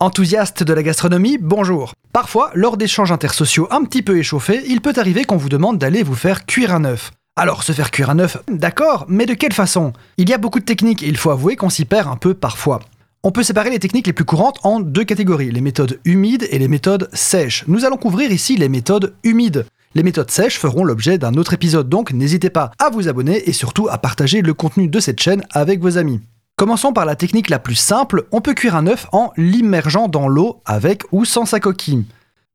Enthousiaste de la gastronomie, bonjour. Parfois, lors d'échanges intersociaux un petit peu échauffés, il peut arriver qu'on vous demande d'aller vous faire cuire un œuf. Alors, se faire cuire un œuf, d'accord, mais de quelle façon? Il y a beaucoup de techniques et il faut avouer qu'on s'y perd un peu parfois. On peut séparer les techniques les plus courantes en deux catégories, les méthodes humides et les méthodes sèches. Nous allons couvrir ici les méthodes humides. Les méthodes sèches feront l'objet d'un autre épisode, donc n'hésitez pas à vous abonner et surtout à partager le contenu de cette chaîne avec vos amis. Commençons par la technique la plus simple, on peut cuire un œuf en l'immergeant dans l'eau avec ou sans sa coquille.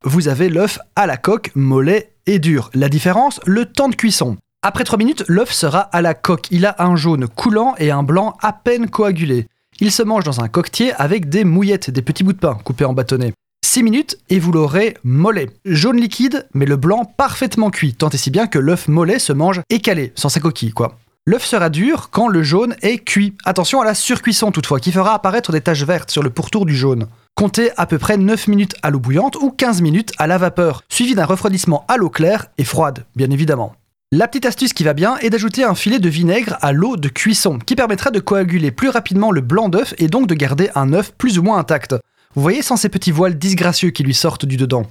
Vous avez l'œuf à la coque, mollet et dur. La différence, le temps de cuisson. Après 3 minutes, l'œuf sera à la coque. Il a un jaune coulant et un blanc à peine coagulé. Il se mange dans un coquetier avec des mouillettes, des petits bouts de pain coupés en bâtonnets. 6 minutes et vous l'aurez mollet. Jaune liquide, mais le blanc parfaitement cuit, tant et si bien que l'œuf mollet se mange écalé, sans sa coquille quoi. L'œuf sera dur quand le jaune est cuit. Attention à la surcuisson toutefois, qui fera apparaître des taches vertes sur le pourtour du jaune. Comptez à peu près 9 minutes à l'eau bouillante ou 15 minutes à la vapeur, suivi d'un refroidissement à l'eau claire et froide, bien évidemment. La petite astuce qui va bien est d'ajouter un filet de vinaigre à l'eau de cuisson, qui permettra de coaguler plus rapidement le blanc d'œuf et donc de garder un œuf plus ou moins intact. Vous voyez sans ces petits voiles disgracieux qui lui sortent du dedans.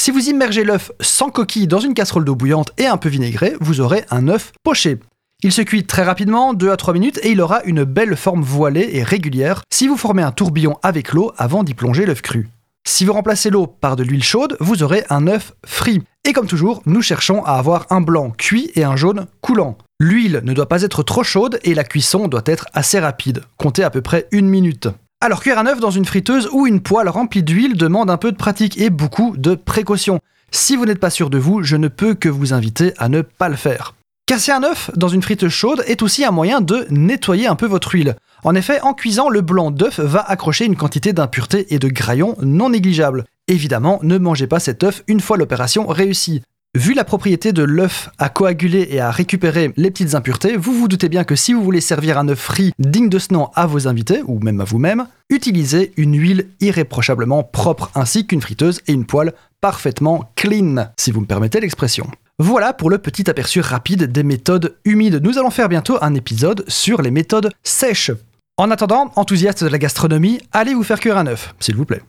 Si vous immergez l'œuf sans coquille dans une casserole d'eau bouillante et un peu vinaigrée, vous aurez un œuf poché. Il se cuit très rapidement, 2 à 3 minutes, et il aura une belle forme voilée et régulière si vous formez un tourbillon avec l'eau avant d'y plonger l'œuf cru. Si vous remplacez l'eau par de l'huile chaude, vous aurez un œuf frit. Et comme toujours, nous cherchons à avoir un blanc cuit et un jaune coulant. L'huile ne doit pas être trop chaude et la cuisson doit être assez rapide. Comptez à peu près une minute. Alors cuire un œuf dans une friteuse ou une poêle remplie d'huile demande un peu de pratique et beaucoup de précautions. Si vous n'êtes pas sûr de vous, je ne peux que vous inviter à ne pas le faire. Casser un œuf dans une frite chaude est aussi un moyen de nettoyer un peu votre huile. En effet, en cuisant, le blanc d'œuf va accrocher une quantité d'impuretés et de graillons non négligeable. Évidemment, ne mangez pas cet œuf une fois l'opération réussie. Vu la propriété de l'œuf à coaguler et à récupérer les petites impuretés, vous vous doutez bien que si vous voulez servir un œuf frit digne de ce nom à vos invités, ou même à vous-même, utilisez une huile irréprochablement propre ainsi qu'une friteuse et une poêle parfaitement clean, si vous me permettez l'expression. Voilà pour le petit aperçu rapide des méthodes humides. Nous allons faire bientôt un épisode sur les méthodes sèches. En attendant, enthousiaste de la gastronomie, allez vous faire cuire un œuf, s'il vous plaît.